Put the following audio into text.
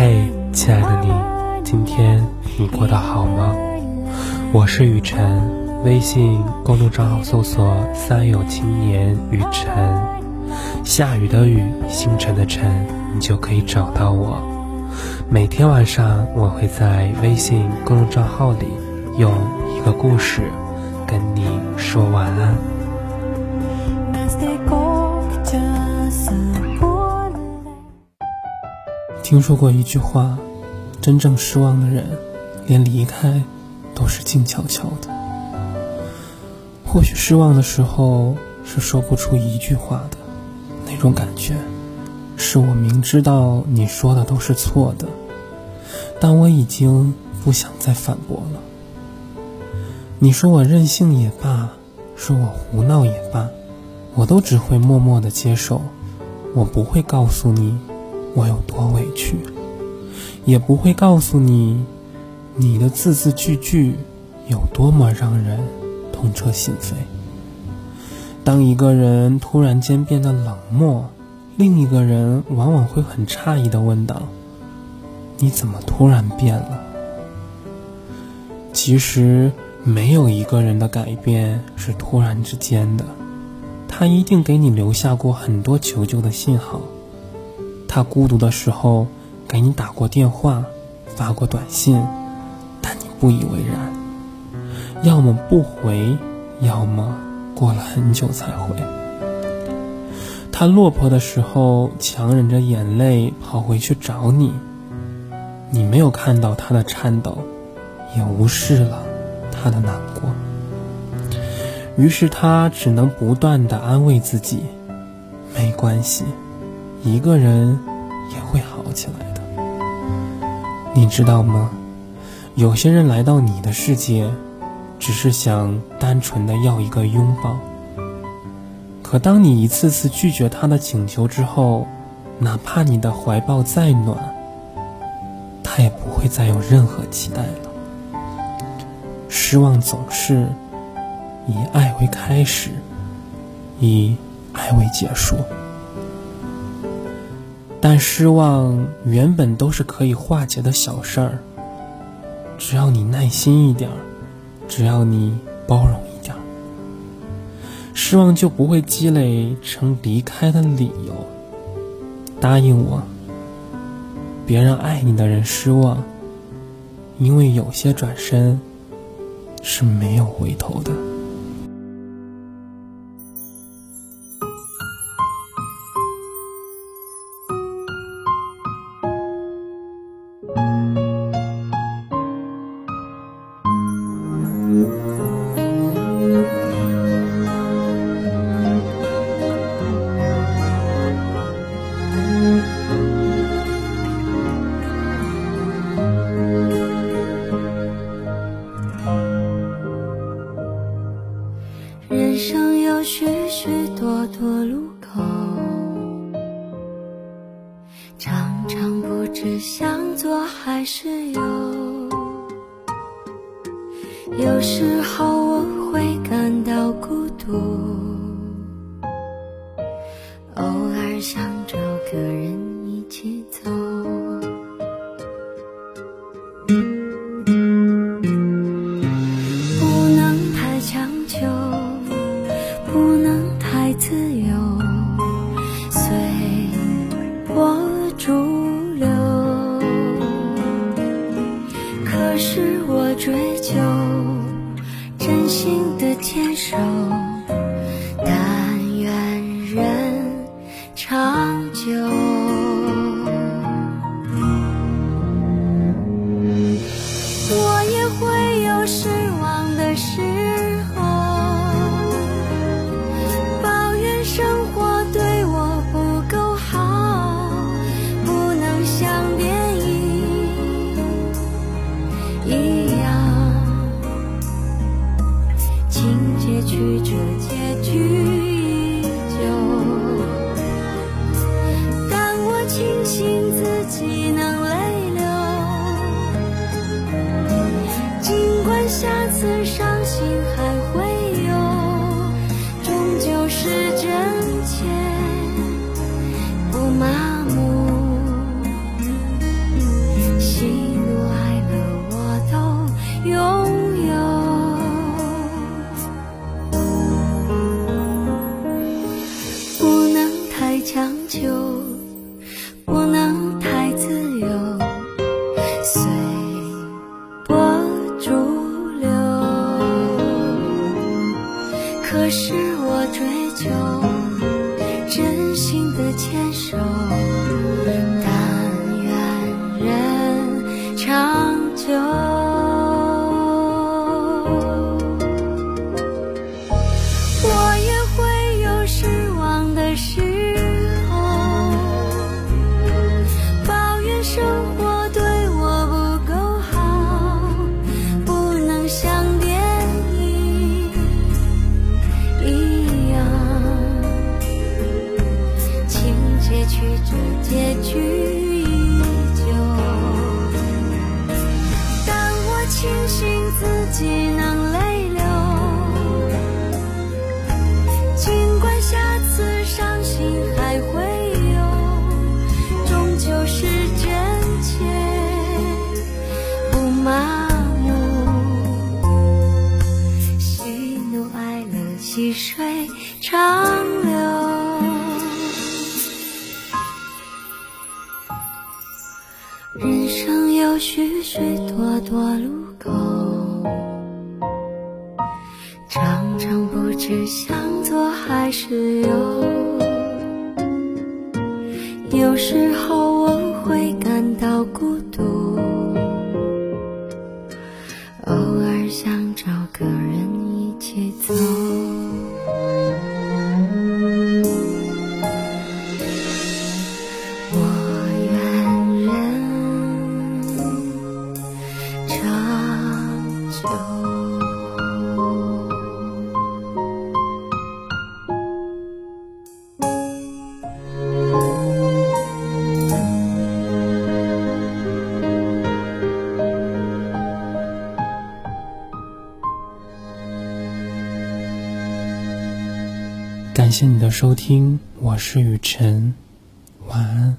嘿，亲爱的你，今天你过得好吗？我是雨晨，微信公众账号搜索“三有青年雨晨”，下雨的雨，星辰的辰，你就可以找到我。每天晚上，我会在微信公众账号里用一个故事跟你说晚安。听说过一句话：真正失望的人，连离开都是静悄悄的。或许失望的时候是说不出一句话的，那种感觉，是我明知道你说的都是错的，但我已经不想再反驳了。你说我任性也罢，说我胡闹也罢，我都只会默默的接受，我不会告诉你。我有多委屈，也不会告诉你，你的字字句句有多么让人痛彻心扉。当一个人突然间变得冷漠，另一个人往往会很诧异的问道：“你怎么突然变了？”其实，没有一个人的改变是突然之间的，他一定给你留下过很多求救的信号。他孤独的时候，给你打过电话，发过短信，但你不以为然，要么不回，要么过了很久才回。他落魄的时候，强忍着眼泪跑回去找你，你没有看到他的颤抖，也无视了他的难过，于是他只能不断的安慰自己，没关系。一个人也会好起来的，你知道吗？有些人来到你的世界，只是想单纯的要一个拥抱。可当你一次次拒绝他的请求之后，哪怕你的怀抱再暖，他也不会再有任何期待了。失望总是以爱为开始，以爱为结束。但失望原本都是可以化解的小事儿，只要你耐心一点儿，只要你包容一点儿，失望就不会积累成离开的理由。答应我，别让爱你的人失望，因为有些转身是没有回头的。常不知向左还是右。有时候我长久。就不能太自由随波逐流。可是我追求真心的牵手只能泪流尽管下次伤心还会有终究是真切不麻木喜怒哀乐细水长流人生有许许多多路口是向左还是右。有时候感谢你的收听，我是雨晨，晚安。